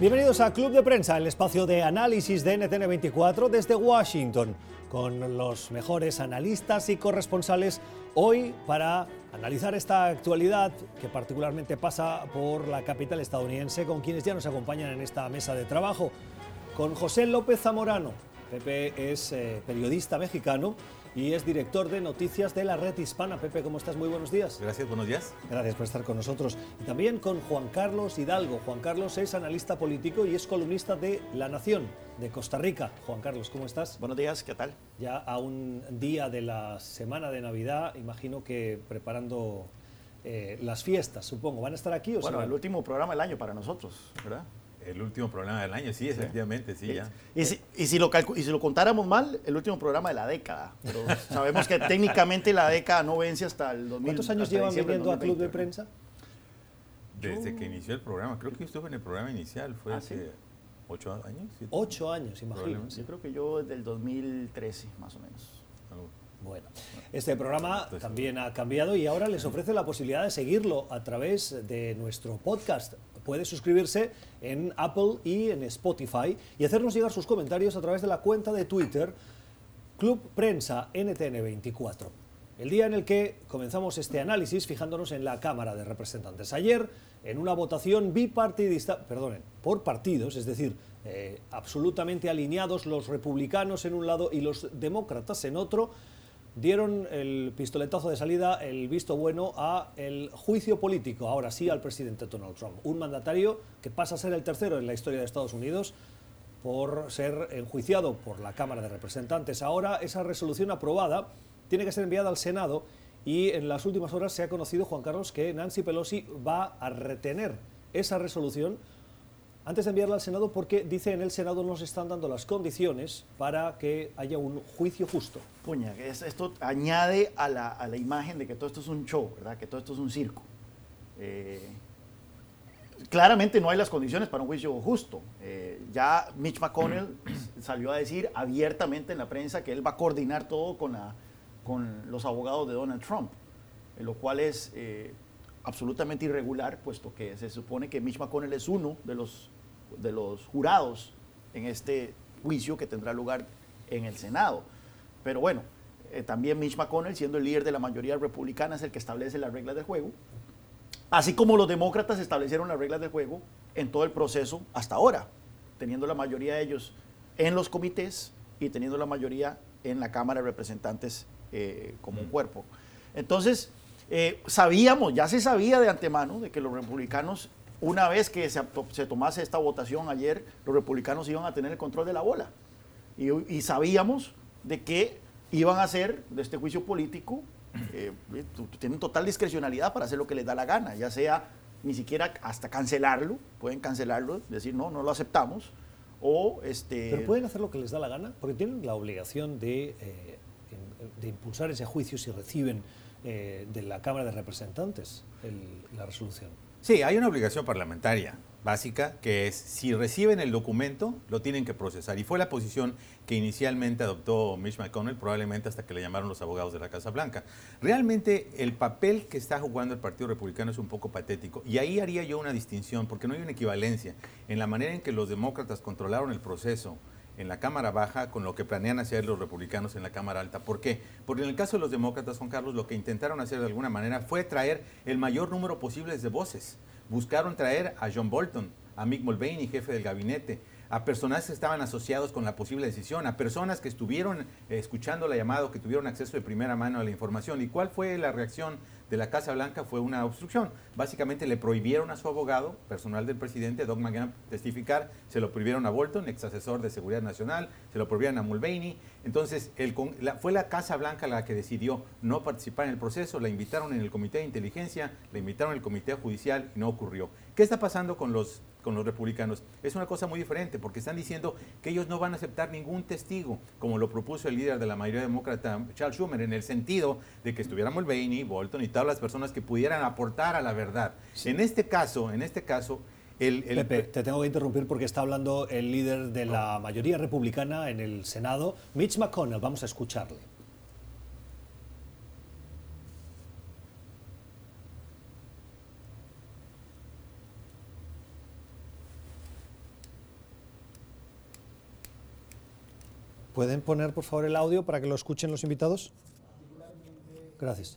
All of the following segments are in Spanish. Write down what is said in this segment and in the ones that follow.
Bienvenidos a Club de Prensa, el espacio de análisis de NTN24 desde Washington, con los mejores analistas y corresponsales hoy para analizar esta actualidad que particularmente pasa por la capital estadounidense, con quienes ya nos acompañan en esta mesa de trabajo. Con José López Zamorano, Pepe es eh, periodista mexicano y es director de noticias de la red hispana. Pepe, ¿cómo estás? Muy buenos días. Gracias, buenos días. Gracias por estar con nosotros. Y también con Juan Carlos Hidalgo. Juan Carlos es analista político y es columnista de La Nación de Costa Rica. Juan Carlos, ¿cómo estás? Buenos días, ¿qué tal? Ya a un día de la semana de Navidad, imagino que preparando eh, las fiestas, supongo. ¿Van a estar aquí o Bueno, el último programa del año para nosotros, ¿verdad? El último programa del año, sí, efectivamente, sí, ya. Y si, y si, lo y si lo contáramos mal, el último programa de la década. Pero sabemos que técnicamente la década no vence hasta el 2000. ¿Cuántos años llevan viniendo a Club de Prensa? Desde que inició el programa. Creo que yo estuve en el programa inicial, fue ¿Ah, hace ocho años. Ocho años, imagínense. Yo creo que yo desde el 2013, más o menos. Bueno, este programa también ha cambiado y ahora les ofrece la posibilidad de seguirlo a través de nuestro podcast puede suscribirse en Apple y en Spotify y hacernos llegar sus comentarios a través de la cuenta de Twitter Club Prensa NTN24. El día en el que comenzamos este análisis fijándonos en la Cámara de Representantes. Ayer, en una votación bipartidista, perdonen, por partidos, es decir, eh, absolutamente alineados los republicanos en un lado y los demócratas en otro, dieron el pistoletazo de salida, el visto bueno a el juicio político, ahora sí al presidente Donald Trump, un mandatario que pasa a ser el tercero en la historia de Estados Unidos por ser enjuiciado por la Cámara de Representantes. Ahora esa resolución aprobada tiene que ser enviada al Senado y en las últimas horas se ha conocido, Juan Carlos, que Nancy Pelosi va a retener esa resolución antes de enviarla al Senado porque dice en el Senado no se están dando las condiciones para que haya un juicio justo. Puña, esto añade a la, a la, imagen de que todo esto es un show, ¿verdad? que todo esto es un circo. Eh, claramente no hay las condiciones para un juicio justo. Eh, ya Mitch McConnell salió a decir abiertamente en la prensa que él va a coordinar todo con, la, con los abogados de Donald Trump, lo cual es eh, absolutamente irregular, puesto que se supone que Mitch McConnell es uno de los, de los jurados en este juicio que tendrá lugar en el Senado. Pero bueno, eh, también Mitch McConnell, siendo el líder de la mayoría republicana, es el que establece las reglas del juego, así como los demócratas establecieron las reglas del juego en todo el proceso hasta ahora, teniendo la mayoría de ellos en los comités y teniendo la mayoría en la Cámara de Representantes eh, como un mm. cuerpo. Entonces, eh, sabíamos, ya se sabía de antemano de que los republicanos, una vez que se, tomase esta votación ayer, los republicanos iban a tener el control de la bola. Y, sabíamos de que iban a hacer de este juicio político, eh, eh, tienen total discrecionalidad para hacer lo que les da la gana, ya sea ni siquiera hasta cancelarlo, pueden cancelarlo, decir no, no lo aceptamos, este... Pero pueden hacer lo que les da la gana, porque tienen la obligación de impulsar ese juicio si reciben eh, de la Cámara de Representantes la resolución. Sí, hay una obligación parlamentaria básica que es si reciben el documento lo tienen que procesar y fue la posición que inicialmente adoptó Mitch McConnell probablemente hasta que le llamaron los abogados de la Casa Blanca. Realmente el papel que está jugando el Partido Republicano es un poco patético y ahí haría yo una distinción porque no hay una equivalencia en la manera en que los demócratas controlaron el proceso en la Cámara Baja con lo que planean hacer los republicanos en la Cámara Alta. ¿Por qué? Porque en el caso de los demócratas, Juan Carlos, lo que intentaron hacer de alguna manera fue traer el mayor número posible de voces. Buscaron traer a John Bolton, a Mick Mulvaney, jefe del gabinete, a personas que estaban asociados con la posible decisión, a personas que estuvieron eh, escuchando la llamada que tuvieron acceso de primera mano a la información. ¿Y cuál fue la reacción de la Casa Blanca? Fue una obstrucción. Básicamente le prohibieron a su abogado, personal del presidente, Doug McGahn, testificar, se lo prohibieron a Bolton, ex asesor de Seguridad Nacional, se lo prohibieron a Mulvaney. Entonces, el, fue la Casa Blanca la que decidió no participar en el proceso, la invitaron en el Comité de Inteligencia, la invitaron en el Comité Judicial y no ocurrió. ¿Qué está pasando con los con los republicanos. Es una cosa muy diferente porque están diciendo que ellos no van a aceptar ningún testigo, como lo propuso el líder de la mayoría demócrata, Charles Schumer, en el sentido de que estuviera Mulvaney, Bolton y todas las personas que pudieran aportar a la verdad. En este caso, en este caso, Pepe, te tengo que interrumpir porque está hablando el líder de la mayoría republicana en el Senado, Mitch McConnell. Vamos a escucharle. ¿Pueden poner, por favor, el audio para que lo escuchen los invitados? Gracias.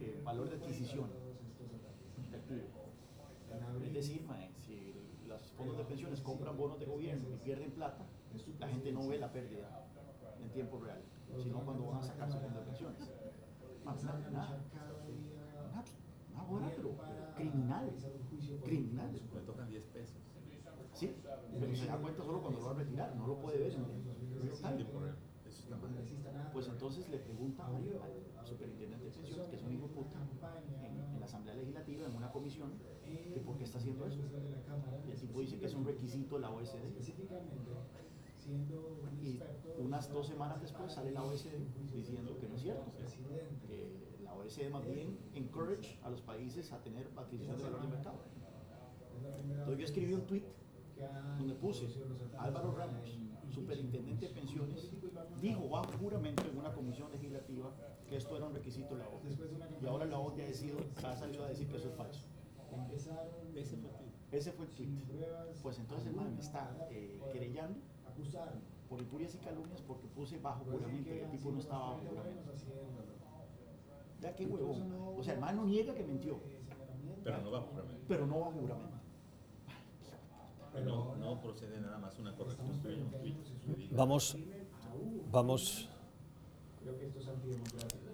eh, valor de adquisición Es decir, si los fondos de pensiones compran bonos de gobierno y pierden plata, la gente no ve la pérdida en tiempo real, sino cuando van a sacar su fondo de pensiones una, pero, criminal. Criminal. Le tocan 10 pesos. Sí, pero se da cuenta solo cuando lo va a retirar, no lo puede ver en Pues entonces le pregunta al, superintendente de pensiones, que es un hijo puta, en, la Asamblea Legislativa, en una comisión, que por qué está haciendo eso. Y el tipo dice que es un requisito de la OSD. Y unas dos semanas después sale la OECD diciendo que no es cierto, que la OECD más bien encourage a los países a tener adquisición de valor de mercado. Entonces yo escribí un tweet donde puse Álvaro Ramos, superintendente de pensiones, dijo bajo juramento en una comisión legislativa que esto era un requisito de la OCDE. Y ahora la OCDE ha, decidido, ha salido a decir que eso es falso. Ese fue el tweet. Pues entonces el man me está eh, querellando por injurias y calumnias porque puse bajo juramento y el tipo no estaba bajo juramento. Ya qué huevón. O sea, el man no niega que mintió. Pero no bajo juramento. Pero no bajo juramento. No, no procede nada más una corrección Vamos, vamos. Creo que esto es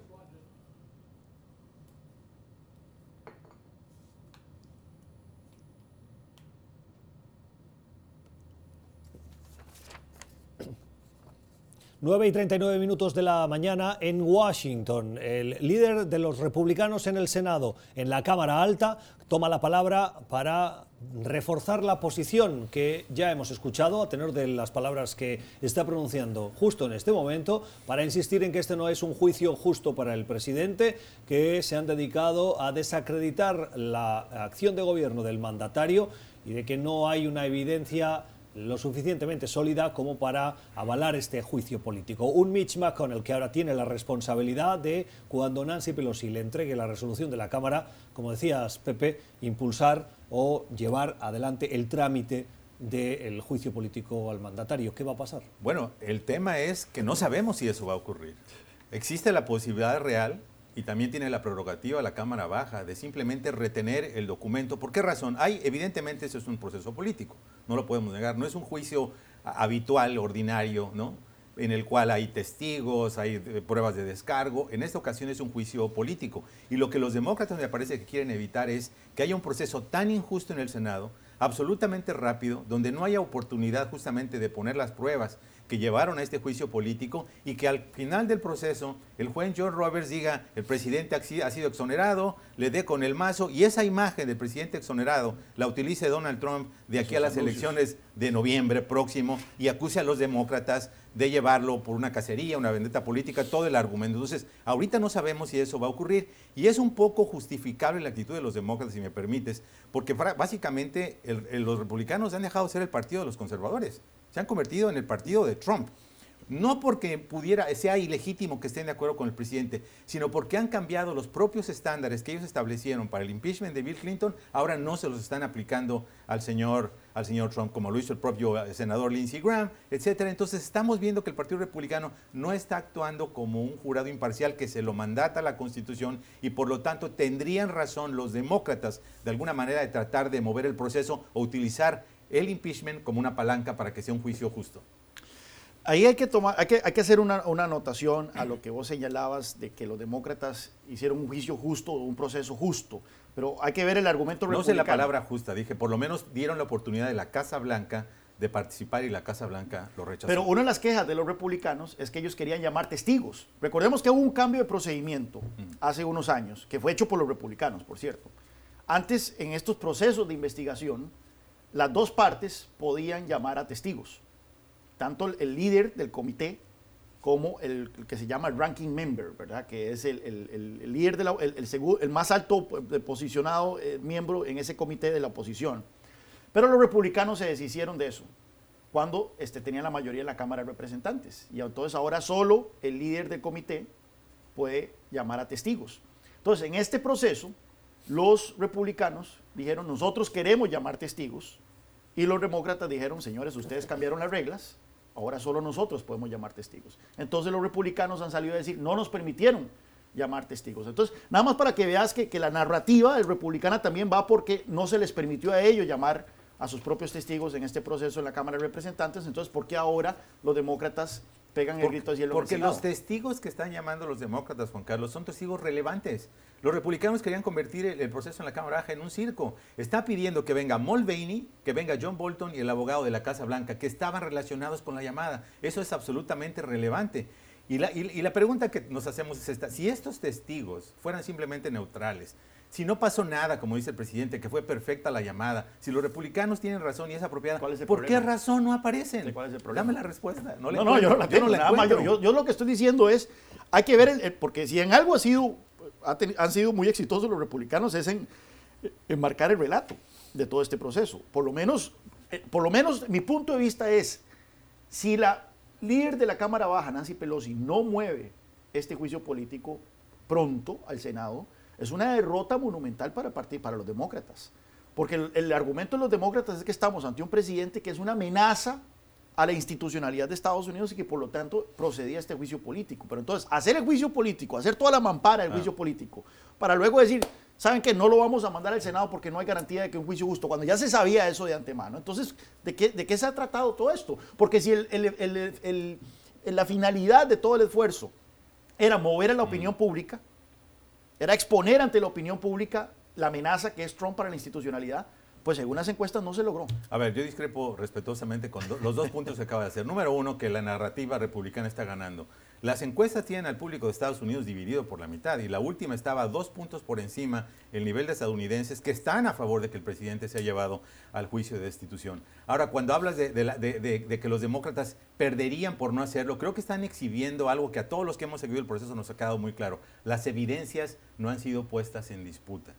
9 y 39 minutos de la mañana en Washington. El líder de los republicanos en el Senado, en la Cámara Alta, toma la palabra para reforzar la posición que ya hemos escuchado a tenor de las palabras que está pronunciando justo en este momento, para insistir en que este no es un juicio justo para el presidente, que se han dedicado a desacreditar la acción de gobierno del mandatario y de que no hay una evidencia lo suficientemente sólida como para avalar este juicio político. Un Mitch McConnell que ahora tiene la responsabilidad de, cuando Nancy Pelosi le entregue la resolución de la Cámara, como decías, Pepe, impulsar o llevar adelante el trámite del juicio político al mandatario. ¿Qué va a pasar? Bueno, el tema es que no sabemos si eso va a ocurrir. Existe la posibilidad real y también tiene la prerrogativa la Cámara Baja de simplemente retener el documento. ¿Por qué razón? Hay, evidentemente, eso es un proceso político, no lo podemos negar, no es un juicio habitual, ordinario, ¿no? en el cual hay testigos, hay eh, pruebas de descargo. En esta ocasión es un juicio político. Y lo que los demócratas me parece que quieren evitar es que haya un proceso tan injusto en el Senado, absolutamente rápido, donde no haya oportunidad justamente de poner las pruebas que llevaron a este juicio político y que al final del proceso el juez John Roberts diga el presidente ha sido exonerado, le dé con el mazo y esa imagen del presidente exonerado la utilice Donald Trump de aquí a las elecciones de noviembre próximo y acuse a los demócratas de llevarlo por una cacería, una vendetta política, todo el argumento. Entonces, ahorita no sabemos si eso va a ocurrir y es un poco justificable la actitud de los demócratas, si me permites, porque básicamente los republicanos han dejado de ser el partido de los conservadores se han convertido en el partido de Trump. no porque pudiera, sea ilegítimo que estén de acuerdo con el presidente, sino porque han cambiado los propios estándares que ellos establecieron para el impeachment de Bill Clinton, ahora no se los están aplicando al señor, al señor Trump, como lo hizo el propio eh, senador Lindsey Graham, etcétera. Entonces estamos viendo que el Partido Republicano no está actuando como un jurado imparcial que se lo mandata la Constitución y por lo tanto tendrían razón los demócratas de alguna manera de tratar de mover el proceso o utilizar el impeachment como una palanca para que sea un juicio justo. Ahí hay que, tomar, hay que, hay que hacer una, una, anotación a lo que vos señalabas de que los demócratas hicieron un juicio justo, un proceso justo, pero hay que ver el argumento No sé la palabra justa, dije, por lo menos dieron la oportunidad de la Casa Blanca de participar y la Casa Blanca lo rechazó. Pero una de las quejas de los republicanos es que ellos querían llamar testigos. Recordemos que hubo un cambio de procedimiento hace unos años, que fue hecho por los republicanos, por cierto. Antes, en estos procesos de investigación, las dos partes podían llamar a testigos tanto el, líder del comité como el, que se llama ranking member, ¿verdad? que es el, líder, de el, más alto posicionado eh, miembro en ese comité de la oposición. Pero los republicanos se deshicieron de eso cuando este, tenían la mayoría en la Cámara de Representantes. Y entonces ahora solo el líder del comité puede llamar a testigos. Entonces, en este proceso, los republicanos dijeron, nosotros queremos llamar testigos, y los demócratas dijeron, señores, ustedes cambiaron las reglas, Ahora solo nosotros podemos llamar testigos. Entonces los republicanos han salido a decir, no nos permitieron llamar testigos. Entonces, nada más para que veas que, la narrativa republicana también va porque no se les permitió a ellos llamar a sus propios testigos en este proceso en la Cámara de Representantes. Entonces, ¿por qué ahora los demócratas pegan el grito hacia el Porque los testigos que están llamando los demócratas, Juan Carlos, son testigos relevantes. Los republicanos querían convertir el, proceso en la Cámara Baja en un circo. Está pidiendo que venga Mulvaney, que venga John Bolton y el abogado de la Casa Blanca, que estaban relacionados con la llamada. Eso es absolutamente relevante. Y la, y la pregunta que nos hacemos es esta, si estos testigos fueran simplemente neutrales, si no pasó nada, como dice el presidente, que fue perfecta la llamada, si los republicanos tienen razón y es apropiada, ¿por qué razón no aparecen? ¿Cuál es el problema? Dame la respuesta. No, no, yo no la tengo. yo, lo que estoy diciendo es, hay que ver, porque si en algo ha sido, han sido muy exitosos los republicanos es en, marcar el relato de todo este proceso. Por lo menos, eh, por lo menos mi punto de vista es, si la líder de la Cámara Baja, Nancy Pelosi, no mueve este juicio político pronto al Senado, es una derrota monumental para, para los demócratas. Porque el, argumento de los demócratas es que estamos ante un presidente que es una amenaza a la institucionalidad de Estados Unidos y que por lo tanto procedía a este juicio político. Pero entonces, hacer el juicio político, hacer toda la mampara del ah. juicio político, para luego decir, ¿saben que No lo vamos a mandar al Senado porque no hay garantía de que un juicio justo, cuando ya se sabía eso de antemano. Entonces, ¿de qué, de qué se ha tratado todo esto? Porque si la finalidad de todo el esfuerzo era mover a la mm. opinión pública, era exponer ante la opinión pública la amenaza que es Trump para la institucionalidad, pues según las encuestas no se logró. A ver, yo discrepo respetuosamente con los dos puntos que acaba de hacer. Número uno, que la narrativa republicana está ganando. Las encuestas tienen al público de Estados Unidos dividido por la mitad y la última estaba dos puntos por encima el nivel de estadounidenses que están a favor de que el presidente sea llevado al juicio de destitución. Ahora, cuando hablas de, que los demócratas perderían por no hacerlo, creo que están exhibiendo algo que a todos los que hemos seguido el proceso nos ha quedado muy claro. Las evidencias no han sido puestas en disputa.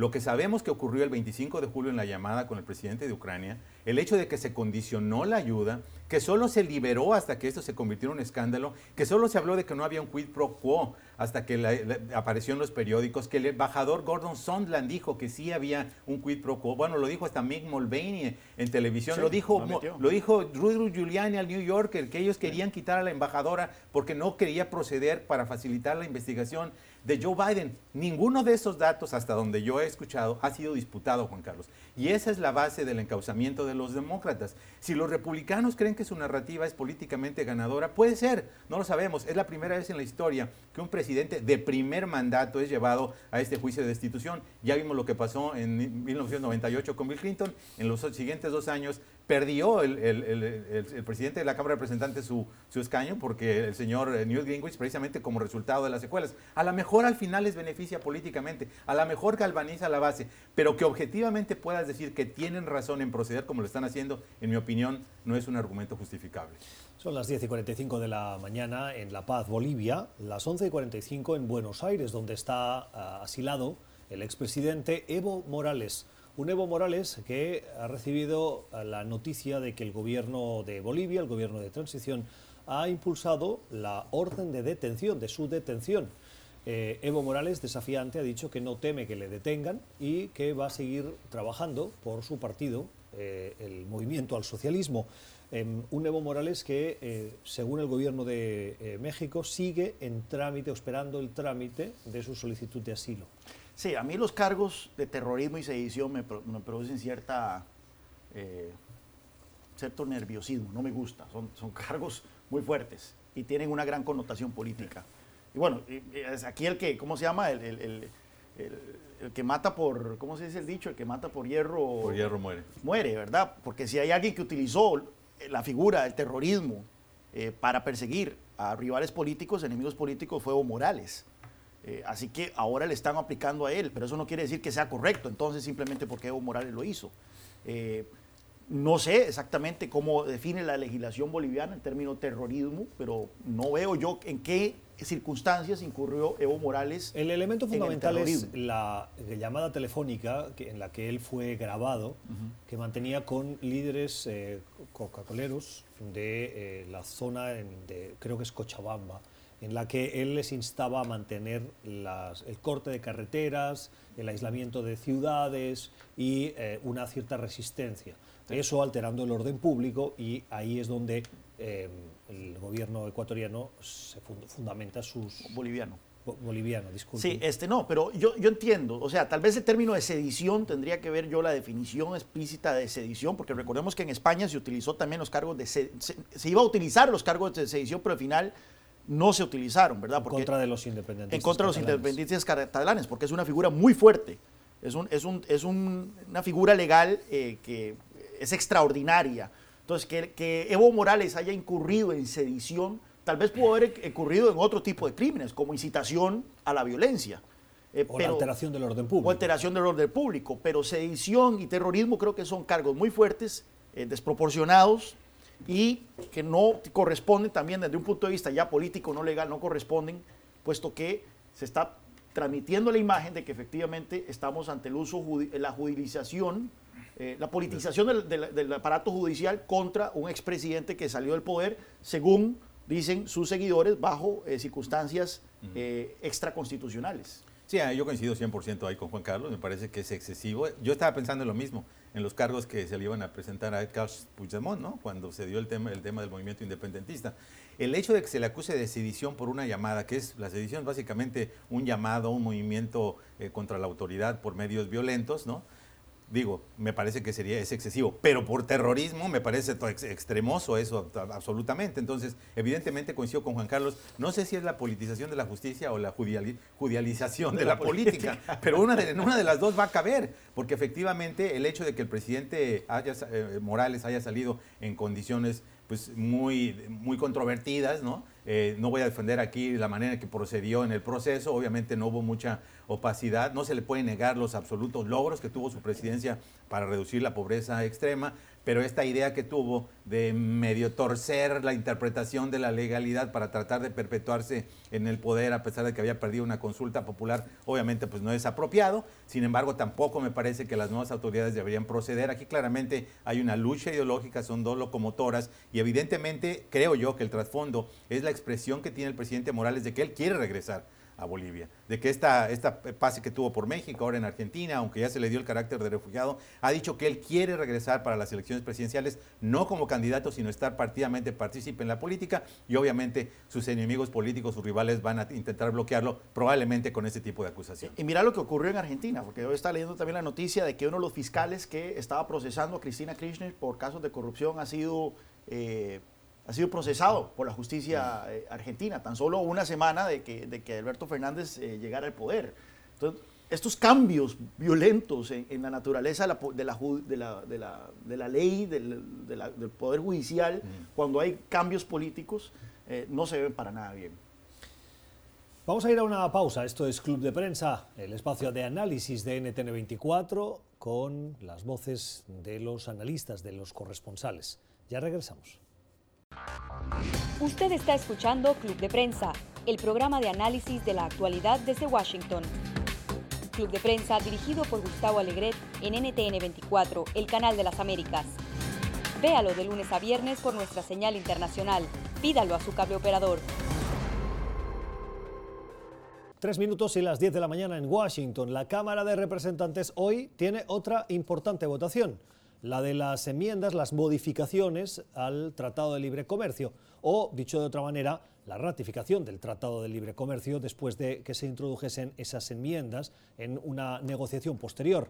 Lo que sabemos que ocurrió el 25 de julio en la llamada con el presidente de Ucrania, el hecho de que se condicionó la ayuda, que solo se liberó hasta que esto se convirtió en un escándalo, que solo se habló de que no había un quid pro quo hasta que apareció en los periódicos, que el embajador Gordon Sondland dijo que sí había un quid pro quo. Bueno, lo dijo hasta Mick Mulvaney en televisión, lo, dijo, lo, dijo Rudy Giuliani al New Yorker, que ellos querían quitar a la embajadora porque no quería proceder para facilitar la investigación de Joe Biden. Ninguno de esos datos, hasta donde yo he escuchado, ha sido disputado, Juan Carlos. Y esa es la base del encauzamiento de los demócratas. Si los republicanos creen que su narrativa es políticamente ganadora, puede ser, no lo sabemos. Es la primera vez en la historia que un presidente de primer mandato es llevado a este juicio de destitución. Ya vimos lo que pasó en 1998 con Bill Clinton. En los siguientes dos años perdió el, presidente de la Cámara de Representantes su, escaño porque el señor eh, Newt Gingrich, precisamente como resultado de las secuelas, a lo mejor al final les beneficia políticamente, a lo mejor galvaniza la base, pero que objetivamente puedas decir que tienen razón en proceder como lo están haciendo, en mi opinión, no es un argumento justificable. Son las 10 y 45 de la mañana en La Paz, Bolivia, las 11 y 45 en Buenos Aires, donde está ah, asilado el expresidente Evo Morales. Un Evo Morales que ha recibido la noticia de que el gobierno de Bolivia, el gobierno de transición, ha impulsado la orden de detención, de su detención. Eh, Evo Morales, desafiante, ha dicho que no teme que le detengan y que va a seguir trabajando por su partido, eh, el Movimiento al Socialismo. Em, un Evo Morales que, eh, según el gobierno de México, sigue en trámite, esperando el trámite de su solicitud de asilo. Sí, a mí los cargos de terrorismo y sedición me, producen cierta, cierto nerviosismo, no me gusta, son, son cargos muy fuertes y tienen una gran connotación política. Y bueno, es aquí el que, ¿cómo se llama? El, el, el, que mata por, ¿cómo se dice el dicho? El que mata por hierro. Por hierro muere. Muere, ¿verdad? Porque si hay alguien que utilizó la figura del terrorismo eh, para perseguir a rivales políticos, enemigos políticos, fue Evo Morales. Eh, así que ahora le están aplicando a él, pero eso no quiere decir que sea correcto, entonces simplemente porque Evo Morales lo hizo. Eh, no sé exactamente cómo define la legislación boliviana en términos de terrorismo, pero no veo yo en qué circunstancias incurrió Evo Morales. El elemento fundamental es la llamada telefónica en la que él fue grabado, que mantenía con líderes eh, coca-coleros de eh, la zona, de, creo que es Cochabamba, en la que él les instaba a mantener el corte de carreteras, el aislamiento de ciudades y eh, una cierta resistencia eso alterando el orden público y ahí es donde em, el gobierno ecuatoriano se fundamenta sus... Boliviano. boliviano, disculpe. Sí, este no, pero yo, yo entiendo, o sea, tal vez el término de sedición tendría que ver yo la definición explícita de sedición, porque recordemos que en España se utilizó también los cargos de... Se, se, iba a utilizar los cargos de sedición, pero al final no se utilizaron, ¿verdad? Porque, en contra de los independentistas. En contra de los independentistas catalanes, porque es una figura muy fuerte. Es, un, es, un, es un, una figura legal eh, que es extraordinaria. Entonces, que, Evo Morales haya incurrido en sedición, tal vez pudo haber incurrido en otro tipo de crímenes, como incitación a la violencia. Eh, o alteración del orden público. O alteración del orden público. Pero sedición y terrorismo creo que son cargos muy fuertes, eh, desproporcionados y que no corresponden también desde un punto de vista ya político, no legal, no corresponden, puesto que se está transmitiendo la imagen de que efectivamente estamos ante el uso, la judicialización eh, la politización del, aparato judicial contra un expresidente que salió del poder, según dicen sus seguidores, bajo eh, circunstancias eh, extraconstitucionales. Sí, ah, yo coincido 100% ahí con Juan Carlos, me parece que es excesivo. Yo estaba pensando en lo mismo, en los cargos que se le iban a presentar a Carlos Puigdemont, ¿no? cuando se dio el tema, el tema del movimiento independentista. El hecho de que se le acuse de sedición por una llamada, que es la sedición básicamente un llamado, un movimiento contra la autoridad por medios violentos, ¿no? Digo, me parece que sería es excesivo, pero por terrorismo me parece extremoso eso absolutamente. Entonces, evidentemente coincido con Juan Carlos, no sé si es la politización de la justicia o la judialización de, la, política, pero una de, una de las dos va a caber, porque efectivamente el hecho de que el presidente eh, Morales haya salido en condiciones pues muy, muy controvertidas, ¿no? Eh, no voy a defender aquí la manera en que procedió en el proceso, obviamente no hubo mucha opacidad, no se le puede negar los absolutos logros que tuvo su presidencia para reducir la pobreza extrema, pero esta idea que tuvo de medio torcer la interpretación de la legalidad para tratar de perpetuarse en el poder a pesar de que había perdido una consulta popular, obviamente pues no es apropiado. Sin embargo, tampoco me parece que las nuevas autoridades deberían proceder. Aquí claramente hay una lucha ideológica, son dos locomotoras y evidentemente creo yo que el trasfondo es la expresión que tiene el presidente Morales de que él quiere regresar a Bolivia, de que esta, esta pase que tuvo por México, ahora en Argentina, aunque ya se le dio el carácter de refugiado, ha dicho que él quiere regresar para las elecciones presidenciales, no como candidato, sino estar partidamente partícipe en la política y obviamente sus enemigos políticos, sus rivales van a intentar bloquearlo, probablemente con este tipo de acusación. Y mira lo que ocurrió en Argentina, porque hoy está leyendo también la noticia de que uno de los fiscales que estaba procesando a Cristina Kirchner por casos de corrupción ha sido... Eh, ha sido procesado por la justicia eh, argentina, tan solo una semana de que, de que Alberto Fernández eh, llegara al poder. Entonces, estos cambios violentos en, la naturaleza de la, de la, de la, de la ley, del, del, poder judicial, cuando hay cambios políticos, eh, no se ven para nada bien. Vamos a ir a una pausa. Esto es Club de Prensa, el espacio de análisis de NTN24 con las voces de los analistas, de los corresponsales. Ya regresamos. Usted está escuchando Club de Prensa, el programa de análisis de la actualidad desde Washington. Club de Prensa dirigido por Gustavo Alegret en NTN 24, el canal de las Américas. Véalo de lunes a viernes por nuestra señal internacional Pídalo a su cable operador. Tres minutos y las 10 de la mañana en Washington. La Cámara de Representantes hoy tiene otra importante votación, la de las enmiendas, las modificaciones al Tratado de Libre Comercio, o, dicho de otra manera, la ratificación del Tratado de Libre Comercio después de que se introdujesen esas enmiendas en una negociación posterior.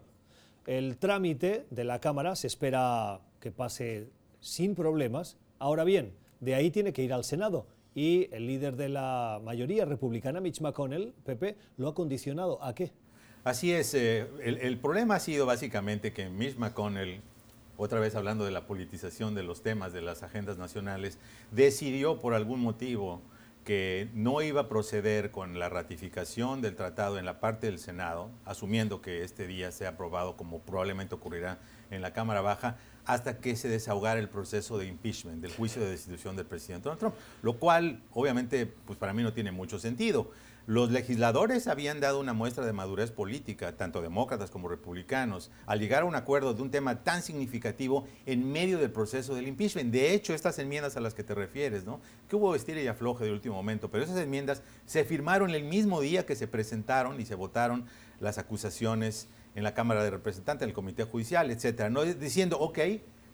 El trámite de la Cámara se espera que pase sin problemas. Ahora bien, de ahí tiene que ir al Senado y el líder de la mayoría republicana, Mitch McConnell, Pepe, lo ha condicionado a qué? Así es, eh, el, el, problema ha sido básicamente que Mitch McConnell, otra vez hablando de la politización de los temas de las agendas nacionales, decidió por algún motivo que no iba a proceder con la ratificación del tratado en la parte del Senado, asumiendo que este día sea aprobado como probablemente ocurrirá en la Cámara Baja, hasta que se desahogara el proceso de impeachment, del juicio de destitución del presidente Donald Trump, lo cual obviamente pues para mí no tiene mucho sentido. Los legisladores habían dado una muestra de madurez política, tanto demócratas como republicanos, al llegar a un acuerdo de un tema tan significativo en medio del proceso del impeachment. De hecho, estas enmiendas a las que te refieres, ¿no? Que hubo estira y afloje de último momento, pero esas enmiendas se firmaron el mismo día que se presentaron y se votaron las acusaciones en la Cámara de Representantes, en el Comité Judicial, etcétera, no diciendo, ok,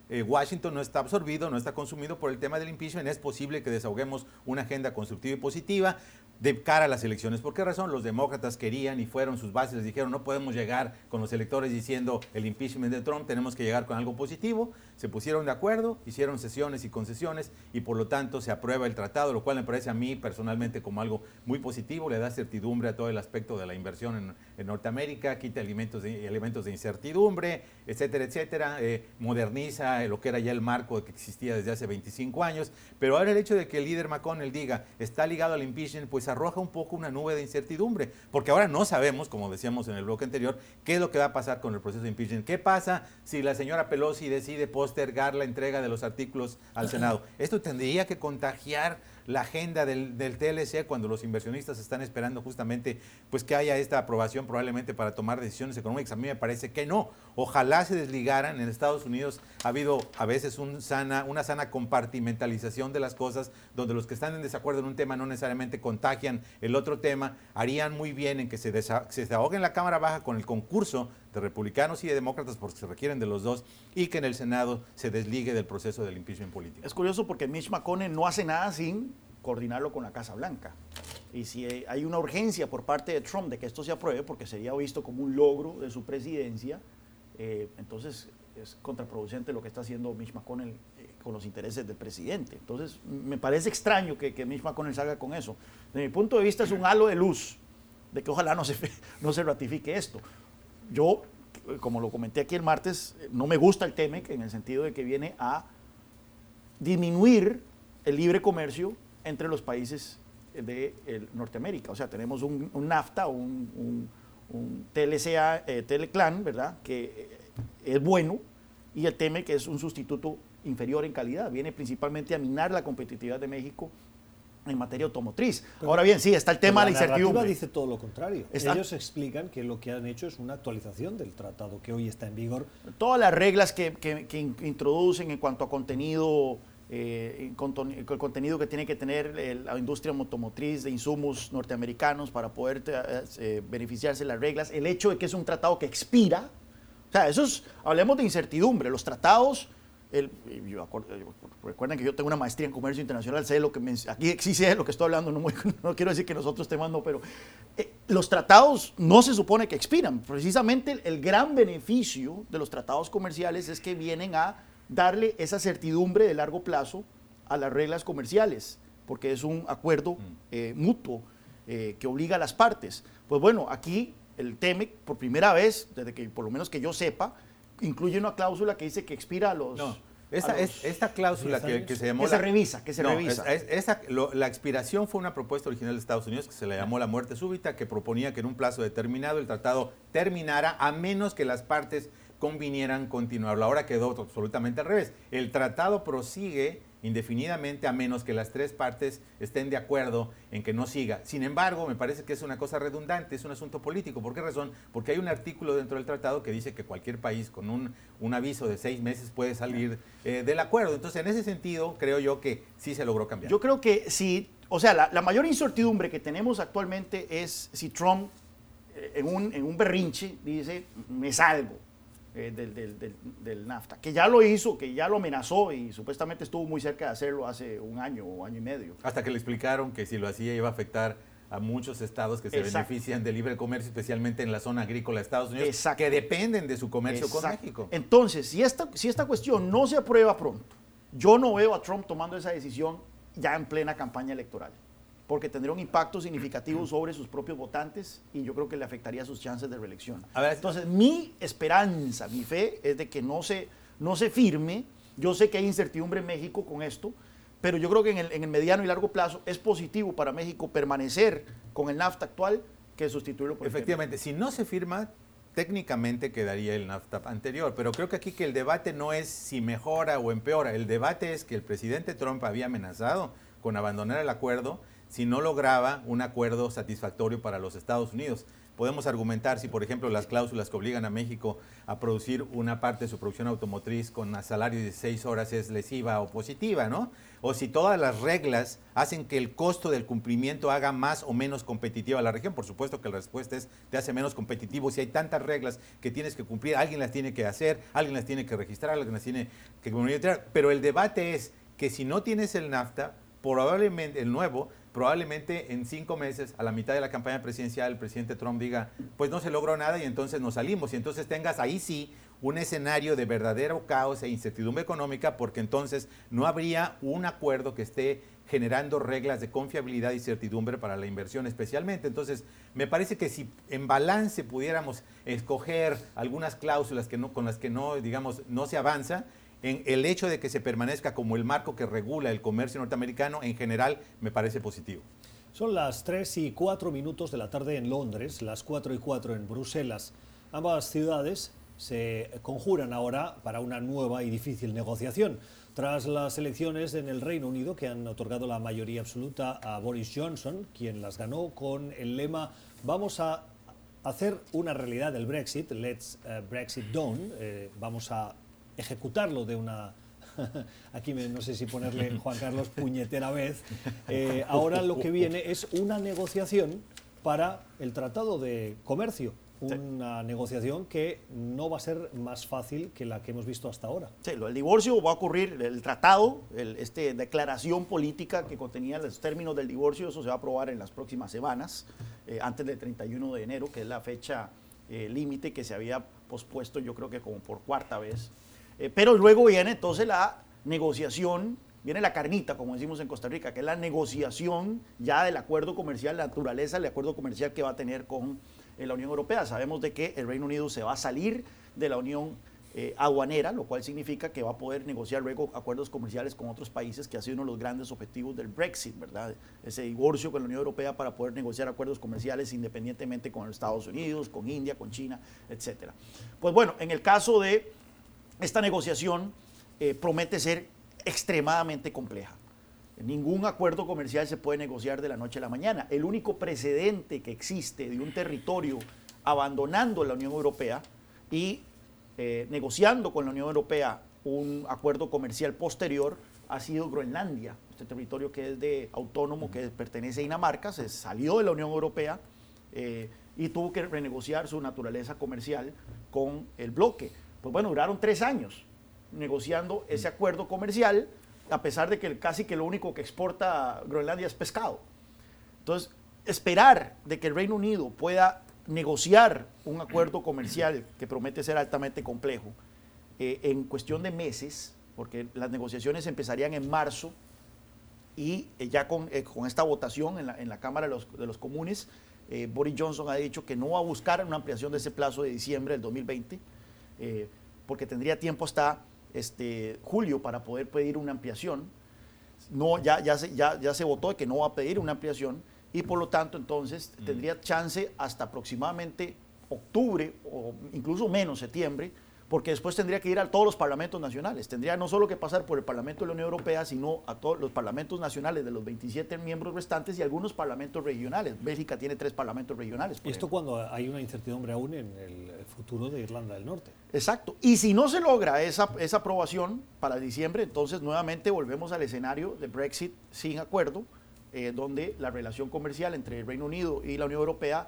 eh, Washington no está absorbido, no está consumido por el tema del impeachment, es posible que desahoguemos una agenda constructiva y positiva de cara a las elecciones. ¿Por qué razón? Los demócratas querían y fueron sus bases, les dijeron, no podemos llegar con los electores diciendo el impeachment de Trump, tenemos que llegar con algo positivo. Se pusieron de acuerdo, hicieron sesiones y concesiones y por lo tanto se aprueba el tratado, lo cual me parece a mí personalmente como algo muy positivo, le da certidumbre a todo el aspecto de la inversión en, en Norteamérica, quita elementos de, elementos de incertidumbre, etcétera, etcétera, eh, moderniza lo que era ya el marco que existía desde hace 25 años, pero ahora el hecho de que el líder McConnell diga está ligado al impeachment, pues arroja un poco una nube de incertidumbre, porque ahora no sabemos, como decíamos en el bloque anterior, qué es lo que va a pasar con el proceso de impeachment. ¿Qué pasa si la señora Pelosi decide postergar la entrega de los artículos al Senado? Esto tendría que contagiar la agenda del, TLC cuando los inversionistas están esperando justamente pues que haya esta aprobación probablemente para tomar decisiones económicas. A mí me parece que no. Ojalá se desligaran. En Estados Unidos ha habido a veces una sana compartimentalización de las cosas, donde los que están en desacuerdo en un tema no necesariamente contagian el otro tema. Harían muy bien en que se, se desahoguen la Cámara Baja con el concurso de republicanos y de demócratas porque se requieren de los dos y que en el Senado se desligue del proceso del impeachment político. Es curioso porque Mitch McConnell no hace nada sin coordinarlo con la Casa Blanca. Y si hay una urgencia por parte de Trump de que esto se apruebe, porque sería visto como un logro de su presidencia, eh, entonces es contraproducente lo que está haciendo Mitch McConnell eh, con los intereses del presidente. Entonces me parece extraño que, que Mitch McConnell salga con eso. Desde mi punto de vista es un halo de luz de que ojalá no se, no se ratifique esto. Yo, como lo comenté aquí el martes, no me gusta el TEMEC en el sentido de que viene a disminuir el libre comercio entre los países de Norteamérica. O sea, tenemos un, NAFTA, un, un, un TLCA, eh, Teleclan, ¿verdad? Que es bueno, y el TEMEC es un sustituto inferior en calidad. Viene principalmente a minar la competitividad de México en materia automotriz. Pero, Ahora bien, sí, está el tema de la, la incertidumbre. dice todo lo contrario. Está, Ellos explican que lo que han hecho es una actualización del tratado que hoy está en vigor. Todas las reglas que, que, que introducen en cuanto a contenido, eh, el contenido que tiene que tener el, la industria automotriz de insumos norteamericanos para poder eh, beneficiarse de las reglas, el hecho de que es un tratado que expira, o sea, eso es, hablemos de incertidumbre, los tratados el, yo, recuerden que yo tengo una maestría en comercio internacional, sé lo que me, aquí sí sé lo que estoy hablando, no, no quiero decir que nosotros temas no, pero eh, los tratados no se supone que expiran. Precisamente el, el, gran beneficio de los tratados comerciales es que vienen a darle esa certidumbre de largo plazo a las reglas comerciales, porque es un acuerdo eh, mutuo eh, que obliga a las partes. Pues bueno, aquí el TEMEC, por primera vez, desde que por lo menos que yo sepa, incluye una cláusula que dice que expira a los... No. Esta, a los es, esta cláusula que, que, se llamó... Que la, se revisa, que se no, revisa. Es, esa, lo, la expiración fue una propuesta original de Estados Unidos que se le llamó la muerte súbita, que proponía que en un plazo determinado el tratado terminara a menos que las partes convinieran continuarlo. Ahora quedó absolutamente al revés. El tratado prosigue indefinidamente a menos que las tres partes estén de acuerdo en que no siga. Sin embargo, me parece que es una cosa redundante, es un asunto político. ¿Por qué razón? Porque hay un artículo dentro del tratado que dice que cualquier país con un, un aviso de seis meses puede salir eh, del acuerdo. Entonces, en ese sentido, creo yo que sí se logró cambiar. Yo creo que si, o sea, la, la mayor incertidumbre que tenemos actualmente es si Trump eh, en, un, en un berrinche dice, me salgo eh, del, del, del, del, NAFTA, que ya lo hizo, que ya lo amenazó y supuestamente estuvo muy cerca de hacerlo hace un año o año y medio. Hasta que le explicaron que si lo hacía iba a afectar a muchos estados que se Exacto. benefician del libre comercio, especialmente en la zona agrícola de Estados Unidos, Exacto. que dependen de su comercio Exacto. con México. Entonces, si esta, si esta cuestión no se aprueba pronto, yo no veo a Trump tomando esa decisión ya en plena campaña electoral, porque tendría un impacto significativo sobre sus propios votantes y yo creo que le afectaría sus chances de reelección. A ver, Entonces, mi esperanza, mi fe es de que no se, no se firme. Yo sé que hay incertidumbre en México con esto, pero yo creo que en el, en el mediano y largo plazo es positivo para México permanecer con el NAFTA actual que sustituirlo por el Efectivamente, si no se firma, técnicamente quedaría el NAFTA anterior, pero creo que aquí que el debate no es si mejora o empeora, el debate es que el presidente Trump había amenazado con abandonar el acuerdo si no lograba un acuerdo satisfactorio para los Estados Unidos. Podemos argumentar si, por ejemplo, las cláusulas que obligan a México a producir una parte de su producción automotriz con salario de seis horas es lesiva o positiva, ¿no? O si todas las reglas hacen que el costo del cumplimiento haga más o menos competitiva la región. Por supuesto que la respuesta es, te hace menos competitivo. Si hay tantas reglas que tienes que cumplir, alguien las tiene que hacer, alguien las tiene que registrar, alguien las tiene que monitorear. Pero el debate es que si no tienes el NAFTA, probablemente el nuevo, probablemente en cinco meses, a la mitad de la campaña presidencial, el presidente Trump diga, pues no se logró nada y entonces nos salimos. Y entonces tengas ahí sí un escenario de verdadero caos e incertidumbre económica, porque entonces no habría un acuerdo que esté generando reglas de confiabilidad y certidumbre para la inversión especialmente. Entonces, me parece que si en balance pudiéramos escoger algunas cláusulas que no, con las que no, digamos, no se avanza, en el hecho de que se permanezca como el marco que regula el comercio norteamericano, en general, me parece positivo. Son las 3 y 4 minutos de la tarde en Londres, las 4 y 4 en Bruselas. Ambas ciudades se conjuran ahora para una nueva y difícil negociación. Tras las elecciones en el Reino Unido, que han otorgado la mayoría absoluta a Boris Johnson, quien las ganó con el lema Vamos a hacer una realidad del Brexit, Let's uh, Brexit Done, eh, vamos a ejecutarlo de una aquí me, no sé si ponerle Juan Carlos puñetera vez, eh, ahora lo que viene es una negociación para el Tratado de Comercio, una negociación que no va a ser más fácil que la que hemos visto hasta ahora. Sí, lo del divorcio va a ocurrir, el tratado, el, este, declaración política que contenía los términos del divorcio, eso se va a aprobar en las próximas semanas, eh, antes del 31 de enero, que es la fecha eh, límite que se había pospuesto yo creo que como por cuarta vez. Eh, pero luego viene entonces la negociación, viene la carnita, como decimos en Costa Rica, que es la negociación ya del acuerdo comercial, la naturaleza del acuerdo comercial que va a tener con eh, la Unión Europea. Sabemos de que el Reino Unido se va a salir de la Unión eh, aduanera, lo cual significa que va a poder negociar luego acuerdos comerciales con otros países, que ha sido uno de los grandes objetivos del Brexit, ¿verdad? Ese divorcio con la Unión Europea para poder negociar acuerdos comerciales independientemente con Estados Unidos, con India, con China, etcétera. Pues bueno, en el caso de esta negociación eh, promete ser extremadamente compleja. Ningún acuerdo comercial se puede negociar de la noche a la mañana. El único precedente que existe de un territorio abandonando la Unión Europea y eh, negociando con la Unión Europea un acuerdo comercial posterior ha sido Groenlandia, este territorio que es de autónomo, que pertenece a Dinamarca, se salió de la Unión Europea eh, y tuvo que renegociar su naturaleza comercial con el bloque. Pues bueno, duraron tres años negociando ese acuerdo comercial, a pesar de que casi que lo único que exporta Groenlandia es pescado. Entonces, esperar de que el Reino Unido pueda negociar un acuerdo comercial que promete ser altamente complejo eh, en cuestión de meses, porque las negociaciones empezarían en marzo y eh, ya con, eh, con, esta votación en la, Cámara de los, de los Comunes, Boris Johnson ha dicho que no va a buscar una ampliación de ese plazo de diciembre del 2020, porque tendría tiempo hasta este, julio para poder pedir una ampliación. No, ya, ya, se, ya, ya se votó que no va a pedir una ampliación y por lo tanto entonces tendría chance hasta aproximadamente octubre o incluso menos septiembre porque después tendría que ir a todos los parlamentos nacionales. Tendría no solo que pasar por el Parlamento de la Unión Europea, sino a todos los parlamentos nacionales de los 27 miembros restantes y algunos parlamentos regionales. Bélgica tiene tres parlamentos regionales. Esto cuando hay una incertidumbre aún en el futuro de Irlanda del Norte. Exacto. Y si no se logra esa, esa aprobación para diciembre, entonces nuevamente volvemos al escenario de Brexit sin acuerdo, eh, donde la relación comercial entre el Reino Unido y la Unión Europea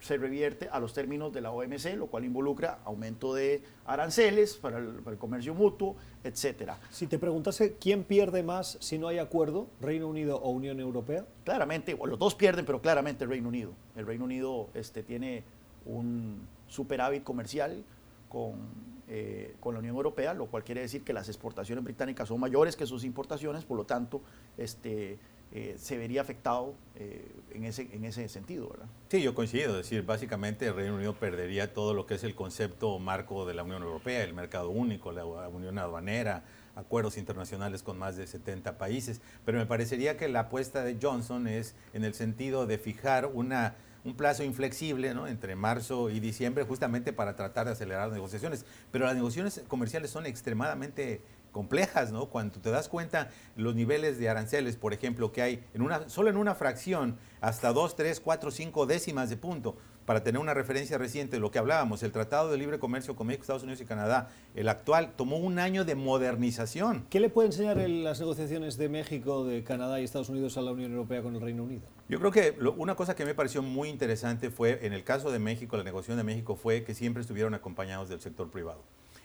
se revierte a los términos de la OMC, lo cual involucra aumento de aranceles para el, comercio mutuo, etcétera. Si te preguntase quién pierde más si no hay acuerdo, Reino Unido o Unión Europea. Claramente, los dos pierden, pero claramente el Reino Unido. El Reino Unido este, tiene un superávit comercial con, eh, con la Unión Europea, lo cual quiere decir que las exportaciones británicas son mayores que sus importaciones, por lo tanto, este, eh, se vería afectado eh, en, ese, en ese sentido, ¿verdad? Sí, yo coincido. Es decir, básicamente el Reino Unido perdería todo lo que es el concepto marco de la Unión Europea, el mercado único, la unión aduanera, acuerdos internacionales con más de 70 países. Pero me parecería que la apuesta de Johnson es en el sentido de fijar una un plazo inflexible ¿no? entre marzo y diciembre justamente para tratar de acelerar las negociaciones. Pero las negociaciones comerciales son extremadamente complejas, ¿no? Cuando te das cuenta los niveles de aranceles, por ejemplo, que hay en una, solo en una fracción hasta 2, 3, 4, 5 décimas de punto, para tener una referencia reciente de lo que hablábamos, el Tratado de Libre Comercio con México, Estados Unidos y Canadá, el actual, tomó un año de modernización. ¿Qué le puede enseñar en las negociaciones de México, de Canadá y Estados Unidos a la Unión Europea con el Reino Unido? Yo creo que una cosa que me pareció muy interesante fue, en el caso de México, la negociación de México fue que siempre estuvieron acompañados del sector privado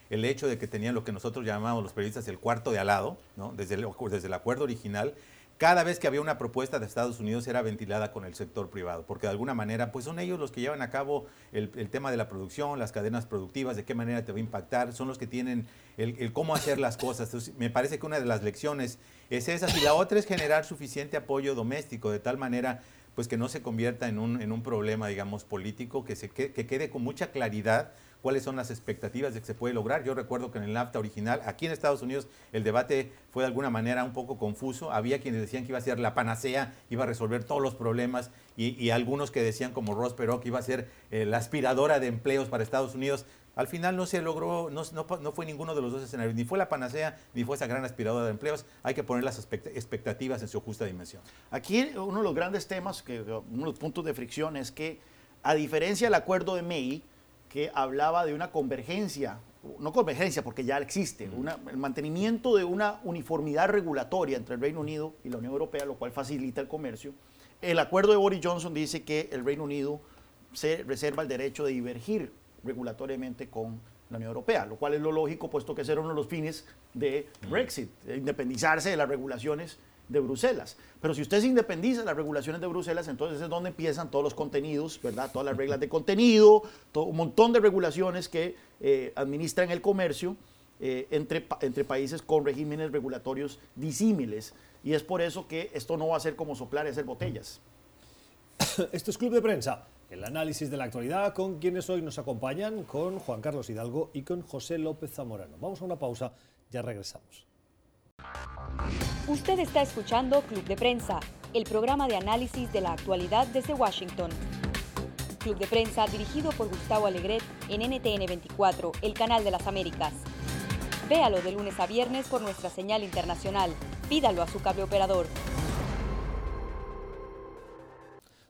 el hecho de que tenían lo que nosotros llamamos los periodistas el cuarto de al lado, ¿no? desde, el, desde el acuerdo original, cada vez que había una propuesta de Estados Unidos era ventilada con el sector privado, porque de alguna manera pues son ellos los que llevan a cabo el, tema de la producción, las cadenas productivas, de qué manera te va a impactar, son los que tienen el, cómo hacer las cosas. me parece que una de las lecciones es esa, y la otra es generar suficiente apoyo doméstico, de tal manera pues que no se convierta en un, en un problema, digamos, político, que, se, que quede con mucha claridad cuáles son las expectativas de que se puede lograr. Yo recuerdo que en el NAFTA original, aquí en Estados Unidos, el debate fue de alguna manera un poco confuso. Había quienes decían que iba a ser la panacea, iba a resolver todos los problemas, y, algunos que decían, como Ross Perot, que iba a ser eh, la aspiradora de empleos para Estados Unidos. Al final no se logró, no, no, fue ninguno de los dos escenarios, ni fue la panacea, ni fue esa gran aspiradora de empleos. Hay que poner las expectativas en su justa dimensión. Aquí uno de los grandes temas, que, uno de los puntos de fricción es que, a diferencia del acuerdo de May, que hablaba de una convergencia, no convergencia porque ya existe, el mantenimiento de una uniformidad regulatoria entre el Reino Unido y la Unión Europea, lo cual facilita el comercio. El acuerdo de Boris Johnson dice que el Reino Unido se reserva el derecho de divergir regulatoriamente con la Unión Europea, lo cual es lo lógico, puesto que ese era uno de los fines de Brexit, independizarse de las regulaciones de Bruselas. Pero si usted se independiza de las regulaciones de Bruselas, entonces es donde empiezan todos los contenidos, ¿verdad? Todas las reglas de contenido, todo, un montón de regulaciones que eh, administran el comercio eh, entre, entre países con regímenes regulatorios disímiles. Y es por eso que esto no va a ser como soplar y hacer botellas. Esto es Club de Prensa, el análisis de la actualidad con quienes hoy nos acompañan, con Juan Carlos Hidalgo y con José López Zamorano. Vamos a una pausa, ya regresamos. Usted está escuchando Club de Prensa, el programa de análisis de la actualidad desde Washington. Club de Prensa dirigido por Gustavo Alegret en NTN 24, el canal de las Américas. Véalo de lunes a viernes por nuestra señal internacional. Pídalo a su cable operador.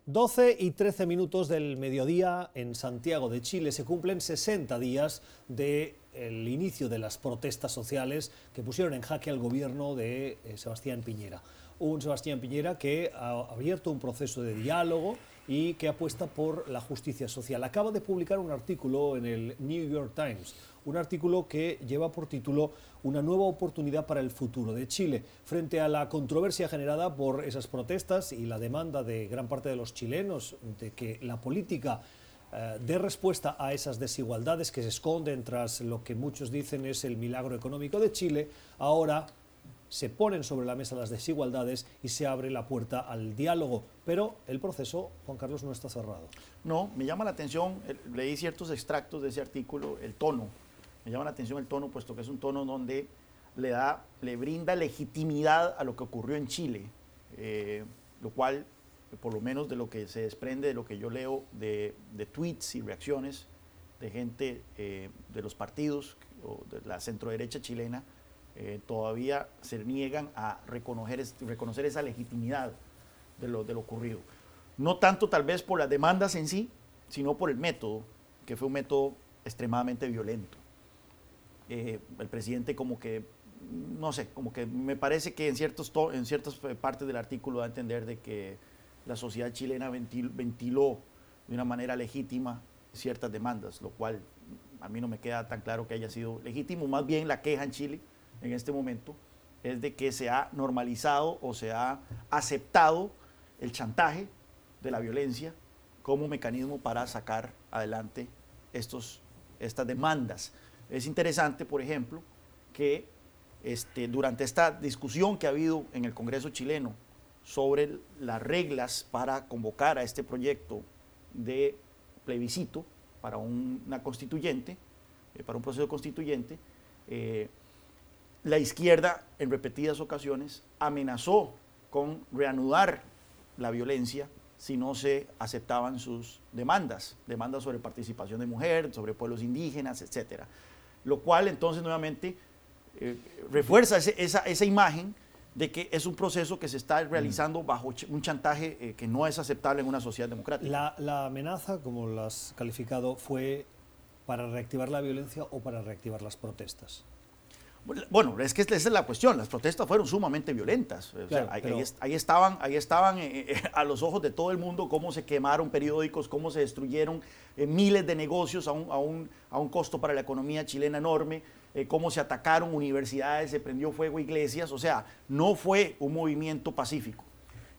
12 y 13 minutos del mediodía en Santiago de Chile se cumplen 60 días de el inicio de las protestas sociales que pusieron en jaque al gobierno de eh, Sebastián Piñera. Un Sebastián Piñera que ha abierto un proceso de diálogo y que apuesta por la justicia social. Acaba de publicar un artículo en el New York Times, un artículo que lleva por título Una nueva oportunidad para el futuro de Chile. Frente a la controversia generada por esas protestas y la demanda de gran parte de los chilenos de que la política eh, dé respuesta a esas desigualdades que se esconden tras lo que muchos dicen es el milagro económico de Chile, ahora se ponen sobre la mesa las desigualdades y se abre la puerta al diálogo. Pero el proceso, Juan Carlos, no está cerrado. No, me llama la atención, leí ciertos extractos de ese artículo, el tono. Me llama la atención el tono, puesto que es un tono donde le, da, le brinda legitimidad a lo que ocurrió en Chile, eh, lo cual por lo menos de lo que se desprende de lo que yo leo de, tweets y reacciones, de gente eh, de los partidos o de la centroderecha chilena eh, todavía se niegan a reconocer, reconocer esa legitimidad de lo, de lo ocurrido. No tanto tal vez por las demandas en sí, sino por el método, que fue un método extremadamente violento. Eh, el presidente como que, no sé, como que me parece que en, ciertos en ciertas partes del artículo da a entender de que la sociedad chilena ventiló de una manera legítima ciertas demandas, lo cual a mí no me queda tan claro que haya sido legítimo. Más bien la queja en Chile en este momento es de que se ha normalizado o se ha aceptado el chantaje de la violencia como mecanismo para sacar adelante estos, estas demandas. Es interesante, por ejemplo, que este, durante esta discusión que ha habido en el Congreso chileno sobre las reglas para convocar a este proyecto de plebiscito para una constituyente, eh, para un proceso constituyente, eh, la izquierda en repetidas ocasiones amenazó con reanudar la violencia si no se aceptaban sus demandas, demandas sobre participación de mujeres, sobre pueblos indígenas, etc. Lo cual entonces nuevamente eh, refuerza esa, esa, imagen de que es un proceso que se está realizando mm. bajo un chantaje eh, que no es aceptable en una sociedad democrática. La, la amenaza, como lo has calificado, fue para reactivar la violencia o para reactivar las protestas. Bueno, es que esa es la cuestión. Las protestas fueron sumamente violentas. ahí, estaban, ahí estaban eh, eh, a los ojos de todo el mundo cómo se quemaron periódicos, cómo se destruyeron eh, miles de negocios a un, a, un, costo para la economía chilena enorme, cómo se atacaron universidades, se prendió fuego iglesias. O sea, no fue un movimiento pacífico.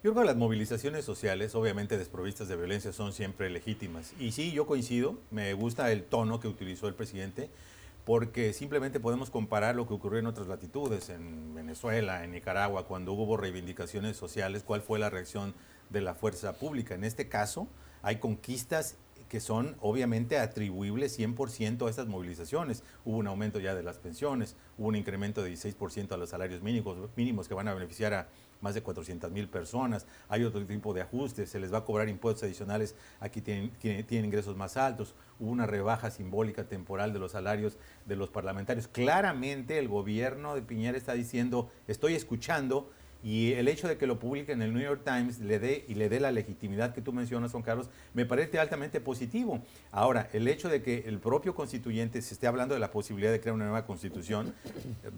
Yo creo que las movilizaciones sociales, obviamente desprovistas de violencia, son siempre legítimas. Y sí, yo coincido, me gusta el tono que utilizó el presidente porque simplemente podemos comparar lo que ocurrió en otras latitudes, en Venezuela, en Nicaragua, cuando hubo reivindicaciones sociales, cuál fue la reacción de la fuerza pública. En este caso, hay conquistas que son obviamente atribuibles 100% a estas movilizaciones. Hubo un aumento ya de las pensiones, hubo un incremento de 16% a los salarios mínimos, mínimos que van a beneficiar a más de 400 mil personas, hay otro tipo de ajustes, se les va a cobrar impuestos adicionales a quienes tienen, tienen, ingresos más altos, hubo una rebaja simbólica temporal de los salarios de los parlamentarios. Claramente el gobierno de Piñera está diciendo, estoy escuchando, y el hecho de que lo publique en el New York Times le dé y le dé la legitimidad que tú mencionas, Juan Carlos, me parece altamente positivo. Ahora, el hecho de que el propio constituyente se esté hablando de la posibilidad de crear una nueva constitución,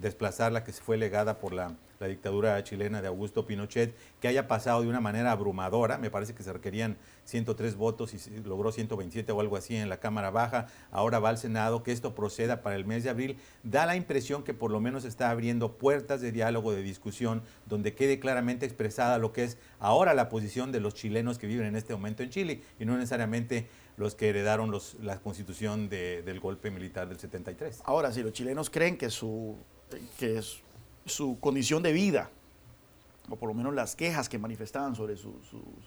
desplazar la que fue legada por la la dictadura chilena de Augusto Pinochet, que haya pasado de una manera abrumadora, me parece que se requerían 103 votos y logró 127 o algo así en la Cámara Baja, ahora va al Senado, que esto proceda para el mes de abril, da la impresión que por lo menos está abriendo puertas de diálogo, de discusión, donde quede claramente expresada lo que es ahora la posición de los chilenos que viven en este momento en Chile y no necesariamente los que heredaron los, la constitución del golpe militar del 73. Ahora, si los chilenos creen que su que es su condición de vida, o por lo menos las quejas que manifestaban sobre su,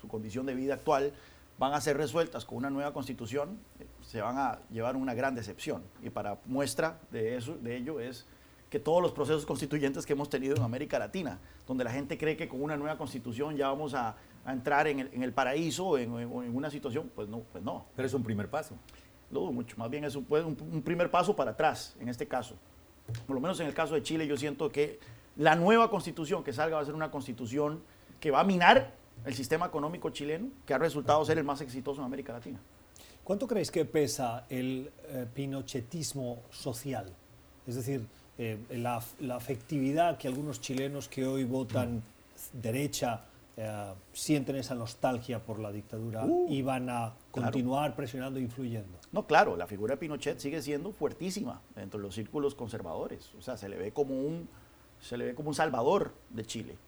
condición de vida actual, van a ser resueltas con una nueva constitución, eh, se van a llevar una gran decepción. Y para muestra de, eso, de ello es que todos los procesos constituyentes que hemos tenido en América Latina, donde la gente cree que con una nueva constitución ya vamos a, entrar en el, paraíso o en, una situación, pues no, pues no. Pero es un primer paso. No, mucho, más bien es un, un primer paso para atrás en este caso por lo menos en el caso de Chile, yo siento que la nueva constitución que salga va a ser una constitución que va a minar el sistema económico chileno, que ha resultado ser el más exitoso en América Latina. ¿Cuánto creéis que pesa el eh, pinochetismo social? Es decir, eh, la, afectividad que algunos chilenos que hoy votan derecha eh, sienten esa nostalgia por la dictadura uh, y van a continuar presionando e influyendo. No, claro, la figura de Pinochet sigue siendo fuertísima dentro de los círculos conservadores. O sea, se le ve como un, se le ve como un salvador de Chile.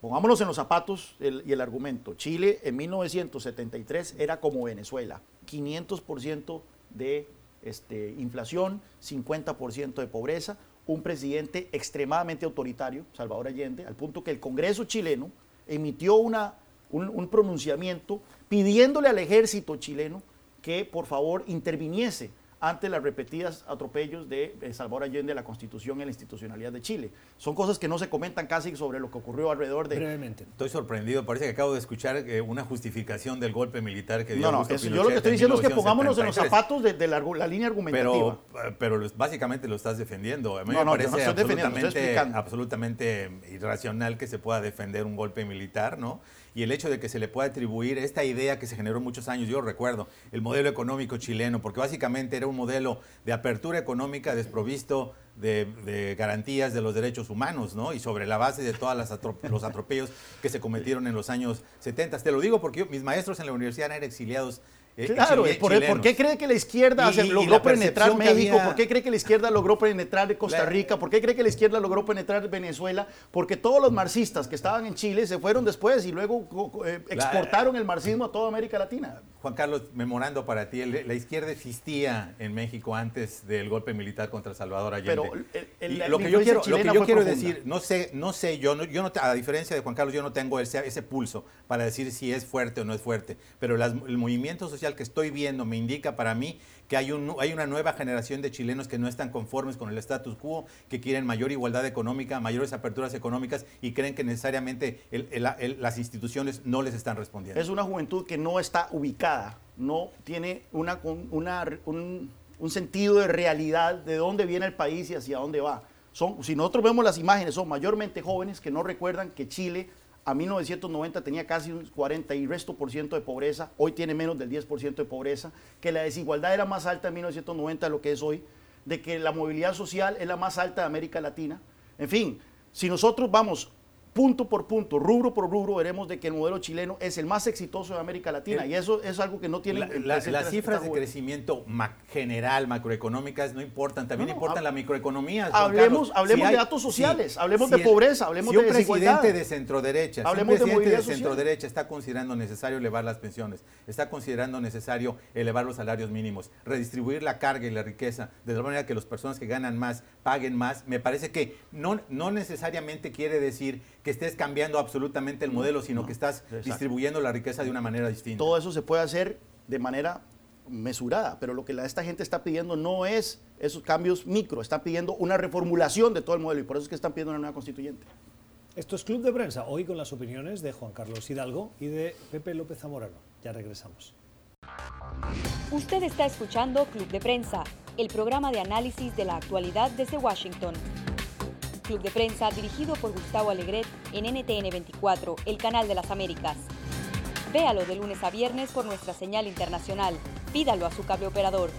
Pongámonos en los zapatos y el argumento. Chile en 1973 era como Venezuela, 500% de este, inflación, 50% de pobreza, un presidente extremadamente autoritario, Salvador Allende, al punto que el Congreso chileno emitió una, un, pronunciamiento pidiéndole al ejército chileno que por favor interviniese ante las repetidas atropellos de Salvador Allende a la Constitución y la institucionalidad de Chile. Son cosas que no se comentan casi sobre lo que ocurrió alrededor de... Brevemente. Estoy sorprendido, parece que acabo de escuchar eh, una justificación del golpe militar que dio No, no, eso- yo lo que estoy en diciendo es que pongámonos en los 1973. zapatos de, de la, línea argumentativa. Pero, eh, pero básicamente lo estás defendiendo. A mí No, me no, yo no parece estoy defendiendo, estoy absolutamente, explicando. absolutamente irracional que se pueda defender un golpe militar, ¿no? Y el hecho de que se le pueda atribuir esta idea que se generó muchos años, yo recuerdo, el modelo económico chileno, porque básicamente era un modelo de apertura económica desprovisto de, garantías de los derechos humanos, ¿no? Y sobre la base de todos los atropellos que se cometieron en los años 70. Te lo digo porque mis maestros en la universidad eran exiliados. Eh, Claro, chile- ¿por, qué cree que la izquierda Y- y- logró la penetrar México? había- ¿Por qué cree que la izquierda logró penetrar Costa Rica? ¿Por qué cree que la izquierda logró penetrar Venezuela? Porque todos los marxistas que estaban en Chile se fueron después y luego eh, exportaron el marxismo a toda América Latina. Juan Carlos, memorando para ti, la izquierda existía en México antes del golpe militar contra Salvador Allende. Pero el- el- lo que yo quiero, lo que chilena yo fue quiero profunda. decir, no sé, no sé, yo, no, yo no, a diferencia de Juan Carlos, yo no tengo ese, ese pulso para decir si es fuerte o no es fuerte, pero las- el movimiento social que estoy viendo me indica para mí que hay, un, hay una nueva generación de chilenos que no están conformes con el status quo, que quieren mayor igualdad económica, mayores aperturas económicas y creen que necesariamente las instituciones no les están respondiendo. Es una juventud que no está ubicada, no tiene una, un- una- un, un sentido de realidad de dónde viene el país y hacia dónde va. Son, si nosotros vemos las imágenes, son mayormente jóvenes que no recuerdan que Chile a 1990 tenía casi un 40 y resto por ciento de pobreza, hoy tiene menos del 10 por ciento de pobreza, que la desigualdad era más alta en 1990 de lo que es hoy, de que la movilidad social es la más alta de América Latina. En fin, si nosotros vamos punto por punto, rubro por rubro, veremos de que el modelo chileno es el más exitoso de América Latina El- y eso es algo que no tiene La- la- las cifras de crecimiento ma- general, macroeconómicas, no importan, también No, importan hab- la microeconomía. Juan hablemos- Carlos. hablemos de datos sociales, hablemos de pobreza, hablemos si de un desigualdad. presidente de centroderecha, si un Hablemos de presidente de, social. centroderecha está considerando necesario elevar las pensiones, está considerando necesario elevar los salarios mínimos, redistribuir la carga y la riqueza, de tal manera que las personas que ganan más paguen más, me parece que no, no necesariamente quiere decir que estés cambiando absolutamente el modelo, sino que estás exacto. distribuyendo la riqueza de una manera distinta. Todo eso se puede hacer de manera mesurada, pero lo que la- esta gente está pidiendo no es esos cambios micro, están pidiendo una reformulación de todo el modelo y por eso es que están pidiendo una nueva constituyente. Esto es Club de Prensa, hoy con las opiniones de Juan Carlos Hidalgo y de Pepe López Zamorano. Ya regresamos. Usted está escuchando Club de Prensa, el programa de análisis de la actualidad desde Washington. Club de Prensa dirigido por Gustavo Alegret en NTN 24, el canal de las Américas. Véalo de lunes a viernes por nuestra señal internacional. Pídalo a su cable operador.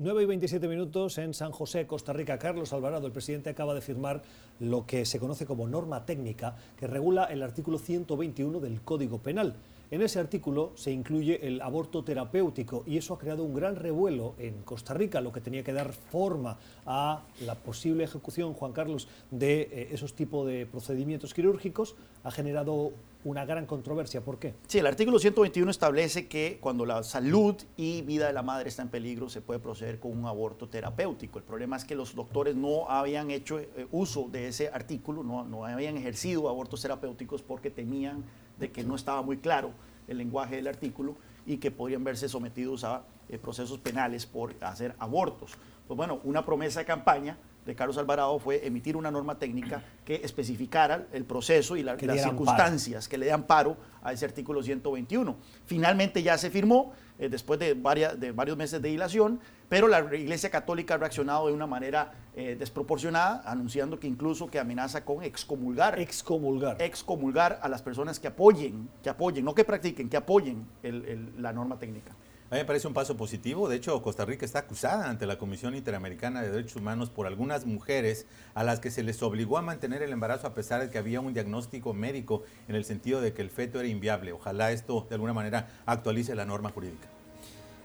9 y 27 minutos en San José, Costa Rica. Carlos Alvarado, el presidente, acaba de firmar lo que se conoce como norma técnica que regula el artículo 121 del Código Penal. En ese artículo se incluye el aborto terapéutico y eso ha creado un gran revuelo en Costa Rica, lo que tenía que dar forma a la posible ejecución, Juan Carlos, de eh, esos tipos de procedimientos quirúrgicos, ha generado una gran controversia. ¿Por qué? Sí, el artículo 121 establece que cuando la salud y vida de la madre está en peligro se puede proceder con un aborto terapéutico. El problema es que los doctores no habían hecho eh, uso de ese artículo, no, no habían ejercido abortos terapéuticos porque temían de que no estaba muy claro el lenguaje del artículo y que podrían verse sometidos a eh, procesos penales por hacer abortos. Pues bueno, una promesa de campaña de Carlos Alvarado fue emitir una norma técnica que especificara el proceso y la- las amparo. circunstancias que le dan paro a ese artículo 121. Finalmente ya se firmó eh, después de, varias, de varios meses de dilación, pero la Iglesia Católica ha reaccionado de una manera eh, desproporcionada, anunciando que incluso que amenaza con excomulgar, Excomulgar. excomulgar a las personas que apoyen, que apoyen, no que practiquen, que apoyen el- el- la norma técnica. A mí me parece un paso positivo. De hecho, Costa Rica está acusada ante la Comisión Interamericana de Derechos Humanos por algunas mujeres a las que se les obligó a mantener el embarazo a pesar de que había un diagnóstico médico en el sentido de que el feto era inviable. Ojalá esto de alguna manera actualice la norma jurídica.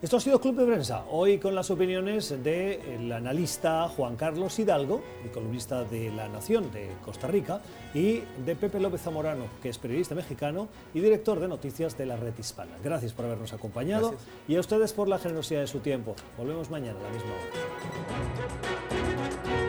Esto ha sido Club de Prensa, hoy con las opiniones del analista Juan Carlos Hidalgo, el columnista de La Nación de Costa Rica, y de Pepe López Zamorano, que es periodista mexicano y director de noticias de la Red Hispana. Gracias por habernos acompañado Gracias. y a ustedes por la generosidad de su tiempo. Volvemos mañana a la misma hora.